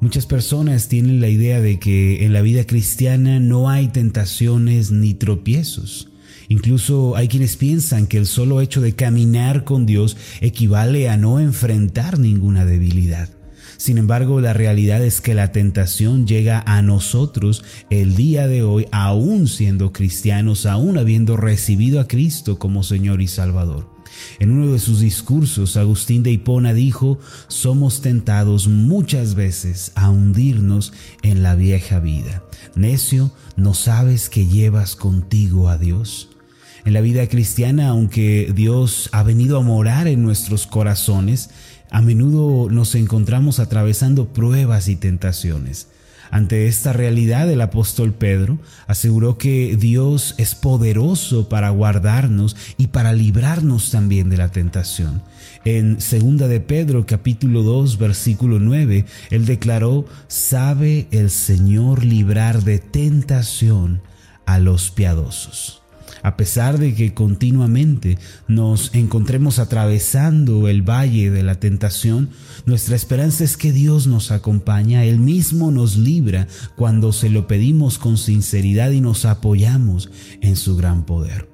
Muchas personas tienen la idea de que en la vida cristiana no hay tentaciones ni tropiezos. Incluso hay quienes piensan que el solo hecho de caminar con Dios equivale a no enfrentar ninguna debilidad. Sin embargo, la realidad es que la tentación llega a nosotros el día de hoy, aún siendo cristianos, aún habiendo recibido a Cristo como Señor y Salvador. En uno de sus discursos, Agustín de Hipona dijo, somos tentados muchas veces a hundirnos en la vieja vida. Necio, ¿no sabes que llevas contigo a Dios? En la vida cristiana, aunque Dios ha venido a morar en nuestros corazones, a menudo nos encontramos atravesando pruebas y tentaciones. Ante esta realidad, el apóstol Pedro aseguró que Dios es poderoso para guardarnos y para librarnos también de la tentación. En segunda de Pedro capítulo 2 versículo 9, él declaró, "Sabe el Señor librar de tentación a los piadosos." A pesar de que continuamente nos encontremos atravesando el valle de la tentación, nuestra esperanza es que Dios nos acompaña, Él mismo nos libra cuando se lo pedimos con sinceridad y nos apoyamos en su gran poder.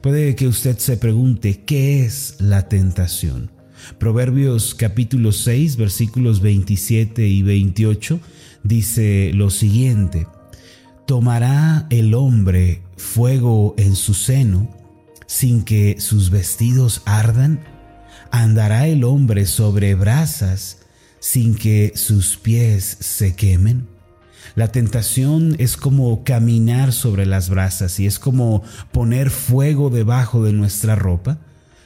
Puede que usted se pregunte, ¿qué es la tentación? Proverbios capítulo 6 versículos 27 y 28 dice lo siguiente, ¿Tomará el hombre fuego en su seno sin que sus vestidos ardan? ¿Andará el hombre sobre brasas sin que sus pies se quemen? La tentación es como caminar sobre las brasas y es como poner fuego debajo de nuestra ropa.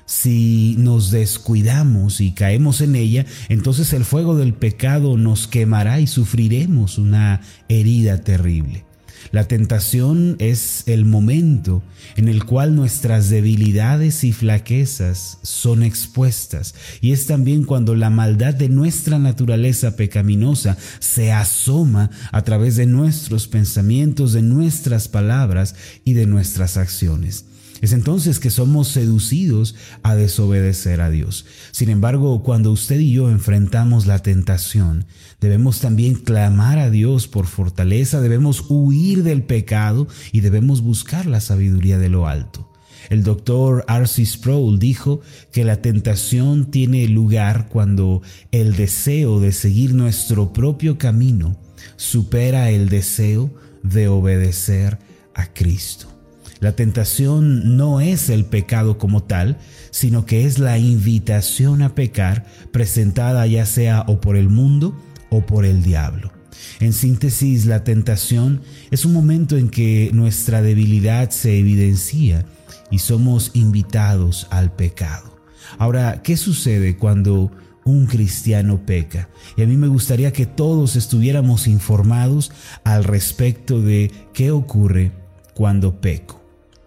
Si nos descuidamos y caemos en ella, entonces el fuego del pecado nos quemará y sufriremos una herida terrible. La tentación es el momento en el cual nuestras debilidades y flaquezas son expuestas y es también cuando la maldad de nuestra naturaleza pecaminosa se asoma a través de nuestros pensamientos, de nuestras palabras y de nuestras acciones. Es entonces que somos seducidos a desobedecer a Dios. Sin embargo, cuando usted y yo enfrentamos la tentación, debemos también clamar a Dios por fortaleza, debemos huir del pecado y debemos buscar la sabiduría de lo alto. El doctor R.C. Sproul dijo que la tentación tiene lugar cuando el deseo de seguir nuestro propio camino supera el deseo de obedecer a Cristo. La tentación no es el pecado como tal, sino que es la invitación a pecar presentada ya sea o por el mundo o por el diablo. En síntesis, la tentación es un momento en que nuestra debilidad se evidencia y somos invitados al pecado. Ahora, ¿qué sucede cuando un cristiano peca? Y a mí me gustaría que todos estuviéramos informados al respecto de qué ocurre cuando peco.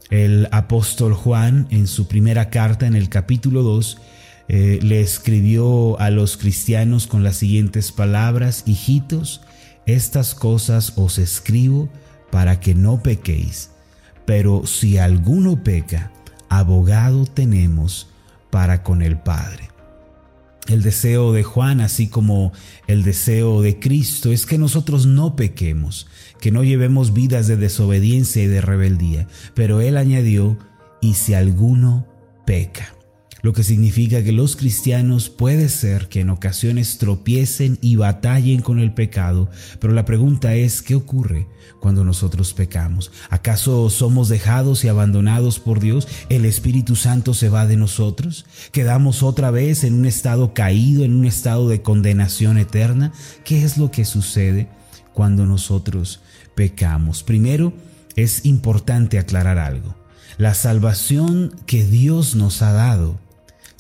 El apóstol Juan en su primera carta en el capítulo 2 eh, le escribió a los cristianos con las siguientes palabras, hijitos, estas cosas os escribo para que no pequéis, pero si alguno peca, abogado tenemos para con el Padre. El deseo de Juan, así como el deseo de Cristo, es que nosotros no pequemos, que no llevemos vidas de desobediencia y de rebeldía. Pero Él añadió, y si alguno peca lo que significa que los cristianos puede ser que en ocasiones tropiecen y batallen con el pecado, pero la pregunta es, ¿qué ocurre cuando nosotros pecamos? ¿Acaso somos dejados y abandonados por Dios? ¿El Espíritu Santo se va de nosotros? ¿Quedamos otra vez en un estado caído, en un estado de condenación eterna? ¿Qué es lo que sucede cuando nosotros pecamos? Primero, es importante aclarar algo. La salvación que Dios nos ha dado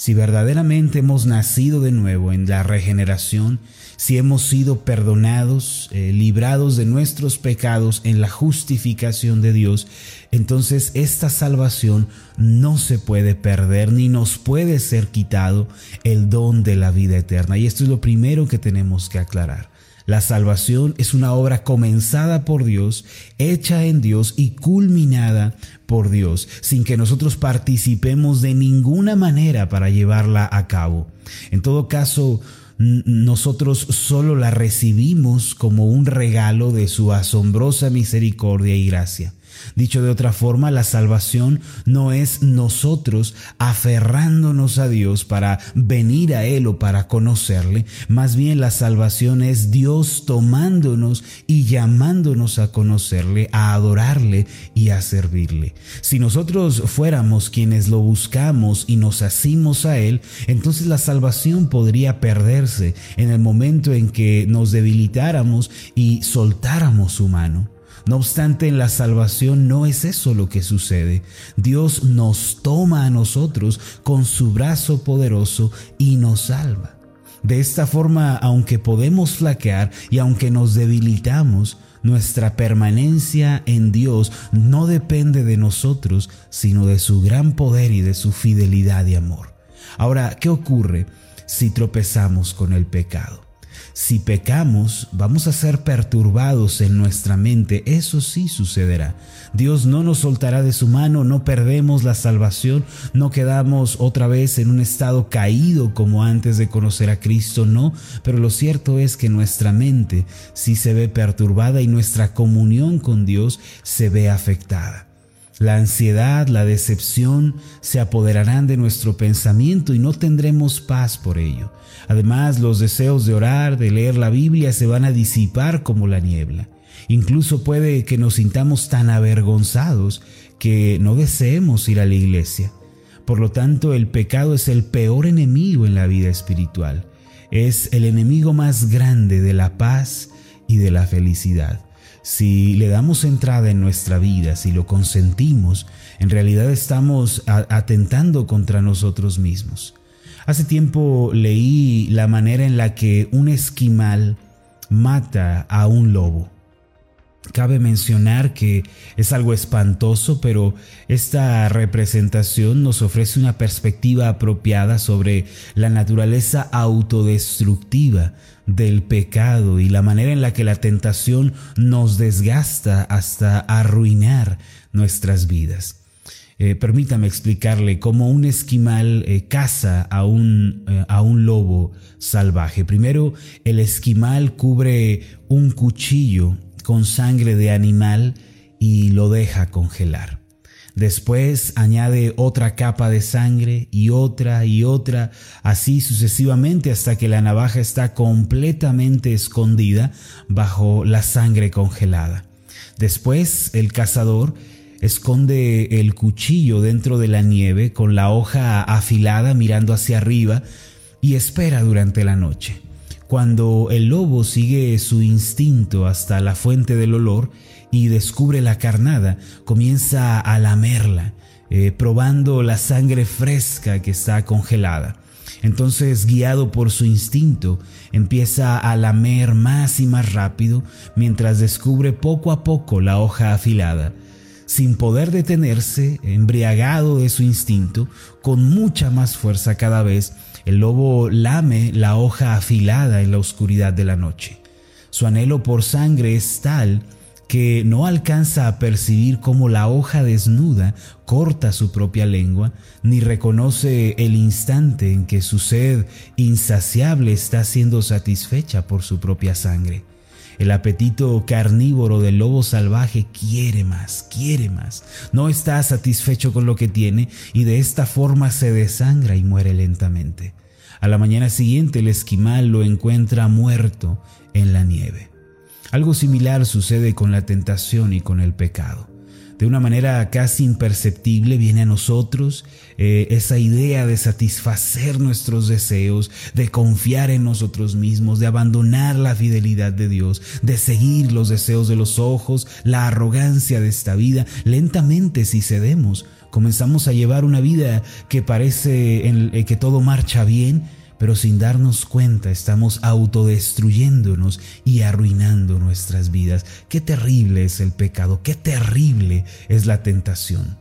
si verdaderamente hemos nacido de nuevo en la regeneración, si hemos sido perdonados, eh, librados de nuestros pecados en la justificación de Dios, entonces esta salvación no se puede perder ni nos puede ser quitado el don de la vida eterna. Y esto es lo primero que tenemos que aclarar. La salvación es una obra comenzada por Dios, hecha en Dios y culminada por Dios, sin que nosotros participemos de ninguna manera para llevarla a cabo. En todo caso, nosotros solo la recibimos como un regalo de su asombrosa misericordia y gracia. Dicho de otra forma, la salvación no es nosotros aferrándonos a Dios para venir a Él o para conocerle, más bien la salvación es Dios tomándonos y llamándonos a conocerle, a adorarle y a servirle. Si nosotros fuéramos quienes lo buscamos y nos asimos a Él, entonces la salvación podría perderse en el momento en que nos debilitáramos y soltáramos su mano. No obstante, en la salvación no es eso lo que sucede. Dios nos toma a nosotros con su brazo poderoso y nos salva. De esta forma, aunque podemos flaquear y aunque nos debilitamos, nuestra permanencia en Dios no depende de nosotros, sino de su gran poder y de su fidelidad y amor. Ahora, ¿qué ocurre si tropezamos con el pecado? Si pecamos, vamos a ser perturbados en nuestra mente, eso sí sucederá. Dios no nos soltará de su mano, no perdemos la salvación, no quedamos otra vez en un estado caído como antes de conocer a Cristo, no, pero lo cierto es que nuestra mente sí se ve perturbada y nuestra comunión con Dios se ve afectada. La ansiedad, la decepción se apoderarán de nuestro pensamiento y no tendremos paz por ello. Además, los deseos de orar, de leer la Biblia se van a disipar como la niebla. Incluso puede que nos sintamos tan avergonzados que no deseemos ir a la iglesia. Por lo tanto, el pecado es el peor enemigo en la vida espiritual. Es el enemigo más grande de la paz y de la felicidad. Si le damos entrada en nuestra vida, si lo consentimos, en realidad estamos atentando contra nosotros mismos. Hace tiempo leí la manera en la que un esquimal mata a un lobo. Cabe mencionar que es algo espantoso, pero esta representación nos ofrece una perspectiva apropiada sobre la naturaleza autodestructiva del pecado y la manera en la que la tentación nos desgasta hasta arruinar nuestras vidas. Eh, permítame explicarle cómo un esquimal eh, caza a un, eh, a un lobo salvaje. Primero, el esquimal cubre un cuchillo con sangre de animal y lo deja congelar. Después añade otra capa de sangre y otra y otra, así sucesivamente hasta que la navaja está completamente escondida bajo la sangre congelada. Después el cazador esconde el cuchillo dentro de la nieve con la hoja afilada mirando hacia arriba y espera durante la noche. Cuando el lobo sigue su instinto hasta la fuente del olor y descubre la carnada, comienza a lamerla, eh, probando la sangre fresca que está congelada. Entonces, guiado por su instinto, empieza a lamer más y más rápido mientras descubre poco a poco la hoja afilada sin poder detenerse, embriagado de su instinto, con mucha más fuerza cada vez, el lobo lame la hoja afilada en la oscuridad de la noche. Su anhelo por sangre es tal que no alcanza a percibir cómo la hoja desnuda corta su propia lengua, ni reconoce el instante en que su sed insaciable está siendo satisfecha por su propia sangre. El apetito carnívoro del lobo salvaje quiere más, quiere más. No está satisfecho con lo que tiene y de esta forma se desangra y muere lentamente. A la mañana siguiente el esquimal lo encuentra muerto en la nieve. Algo similar sucede con la tentación y con el pecado de una manera casi imperceptible viene a nosotros eh, esa idea de satisfacer nuestros deseos, de confiar en nosotros mismos, de abandonar la fidelidad de Dios, de seguir los deseos de los ojos, la arrogancia de esta vida. Lentamente si cedemos, comenzamos a llevar una vida que parece en, eh, que todo marcha bien, pero sin darnos cuenta estamos autodestruyéndonos y arruinando nuestras vidas. Qué terrible es el pecado, qué terrible es la tentación.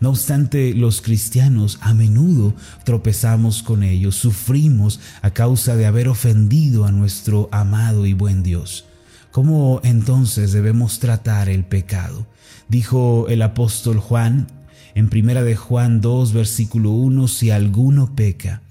No obstante, los cristianos a menudo tropezamos con ellos, sufrimos a causa de haber ofendido a nuestro amado y buen Dios. ¿Cómo entonces debemos tratar el pecado? Dijo el apóstol Juan en primera de Juan 2 versículo 1, si alguno peca,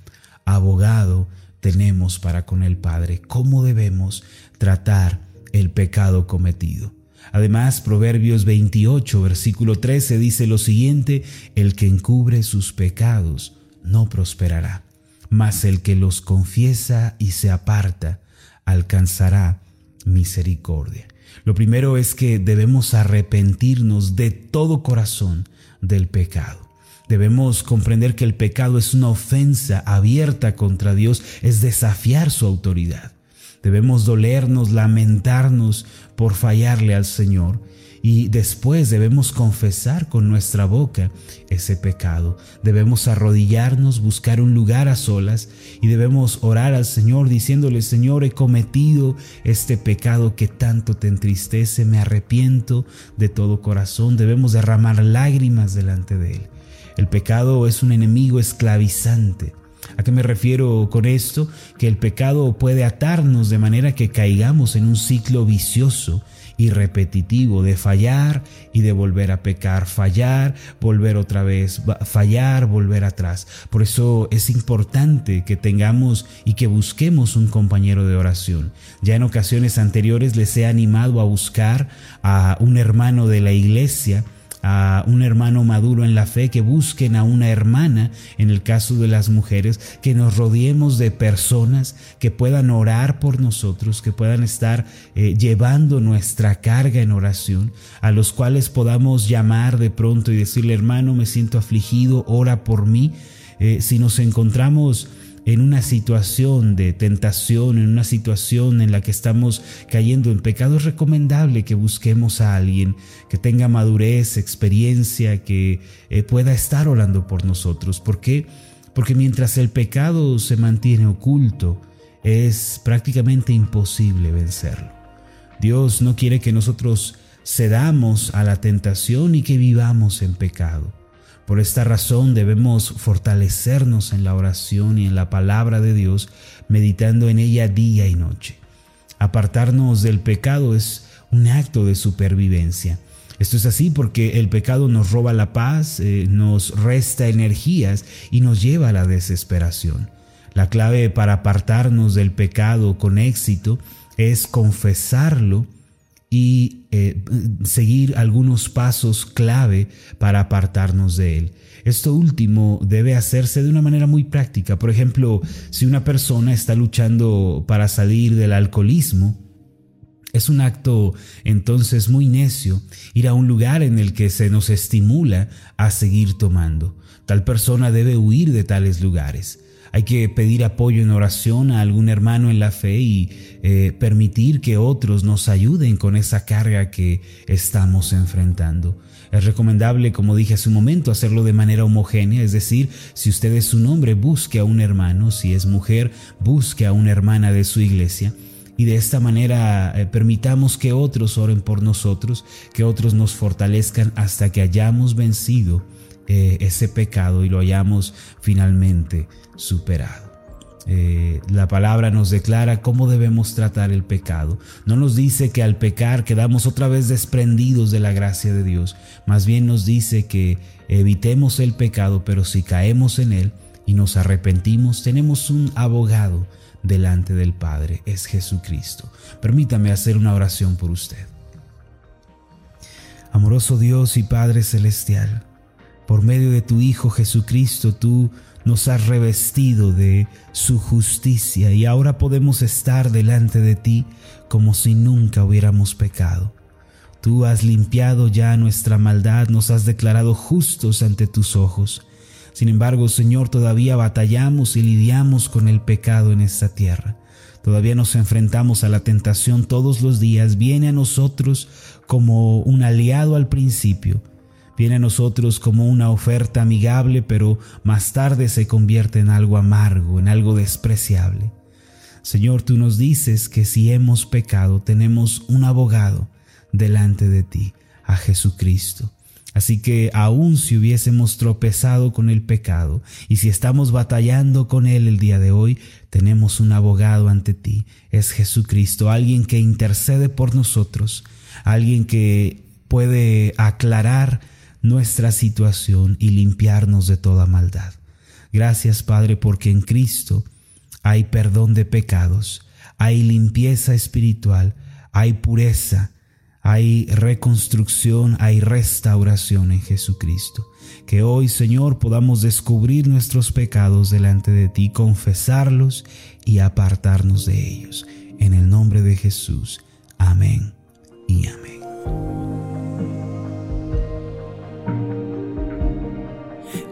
abogado tenemos para con el Padre, cómo debemos tratar el pecado cometido. Además, Proverbios 28, versículo 13 dice lo siguiente, el que encubre sus pecados no prosperará, mas el que los confiesa y se aparta alcanzará misericordia. Lo primero es que debemos arrepentirnos de todo corazón del pecado. Debemos comprender que el pecado es una ofensa abierta contra Dios, es desafiar su autoridad. Debemos dolernos, lamentarnos por fallarle al Señor y después debemos confesar con nuestra boca ese pecado. Debemos arrodillarnos, buscar un lugar a solas y debemos orar al Señor diciéndole, Señor, he cometido este pecado que tanto te entristece, me arrepiento de todo corazón. Debemos derramar lágrimas delante de Él. El pecado es un enemigo esclavizante. ¿A qué me refiero con esto? Que el pecado puede atarnos de manera que caigamos en un ciclo vicioso y repetitivo de fallar y de volver a pecar, fallar, volver otra vez, fallar, volver atrás. Por eso es importante que tengamos y que busquemos un compañero de oración. Ya en ocasiones anteriores les he animado a buscar a un hermano de la iglesia a un hermano maduro en la fe, que busquen a una hermana, en el caso de las mujeres, que nos rodeemos de personas que puedan orar por nosotros, que puedan estar eh, llevando nuestra carga en oración, a los cuales podamos llamar de pronto y decirle, hermano, me siento afligido, ora por mí. Eh, si nos encontramos en una situación de tentación, en una situación en la que estamos cayendo en pecado, es recomendable que busquemos a alguien que tenga madurez, experiencia, que eh, pueda estar orando por nosotros. ¿Por qué? Porque mientras el pecado se mantiene oculto, es prácticamente imposible vencerlo. Dios no quiere que nosotros cedamos a la tentación y que vivamos en pecado. Por esta razón debemos fortalecernos en la oración y en la palabra de Dios, meditando en ella día y noche. Apartarnos del pecado es un acto de supervivencia. Esto es así porque el pecado nos roba la paz, eh, nos resta energías y nos lleva a la desesperación. La clave para apartarnos del pecado con éxito es confesarlo y eh, seguir algunos pasos clave para apartarnos de él. Esto último debe hacerse de una manera muy práctica. Por ejemplo, si una persona está luchando para salir del alcoholismo, es un acto entonces muy necio ir a un lugar en el que se nos estimula a seguir tomando. Tal persona debe huir de tales lugares. Hay que pedir apoyo en oración a algún hermano en la fe y eh, permitir que otros nos ayuden con esa carga que estamos enfrentando. Es recomendable, como dije hace un momento, hacerlo de manera homogénea, es decir, si usted es un hombre, busque a un hermano, si es mujer, busque a una hermana de su iglesia y de esta manera eh, permitamos que otros oren por nosotros, que otros nos fortalezcan hasta que hayamos vencido eh, ese pecado y lo hayamos finalmente superado. Eh, la palabra nos declara cómo debemos tratar el pecado. No nos dice que al pecar quedamos otra vez desprendidos de la gracia de Dios. Más bien nos dice que evitemos el pecado, pero si caemos en él y nos arrepentimos, tenemos un abogado delante del Padre. Es Jesucristo. Permítame hacer una oración por usted. Amoroso Dios y Padre Celestial, por medio de tu Hijo Jesucristo, tú nos has revestido de su justicia y ahora podemos estar delante de ti como si nunca hubiéramos pecado. Tú has limpiado ya nuestra maldad, nos has declarado justos ante tus ojos. Sin embargo, Señor, todavía batallamos y lidiamos con el pecado en esta tierra. Todavía nos enfrentamos a la tentación todos los días. Viene a nosotros como un aliado al principio viene a nosotros como una oferta amigable, pero más tarde se convierte en algo amargo, en algo despreciable. Señor, tú nos dices que si hemos pecado, tenemos un abogado delante de ti, a Jesucristo. Así que aun si hubiésemos tropezado con el pecado y si estamos batallando con él el día de hoy, tenemos un abogado ante ti. Es Jesucristo, alguien que intercede por nosotros, alguien que puede aclarar nuestra situación y limpiarnos de toda maldad. Gracias Padre porque en Cristo hay perdón de pecados, hay limpieza espiritual, hay pureza, hay reconstrucción, hay restauración en Jesucristo. Que hoy, Señor, podamos descubrir nuestros pecados delante de ti, confesarlos y apartarnos de ellos. En el nombre de Jesús. Amén y amén.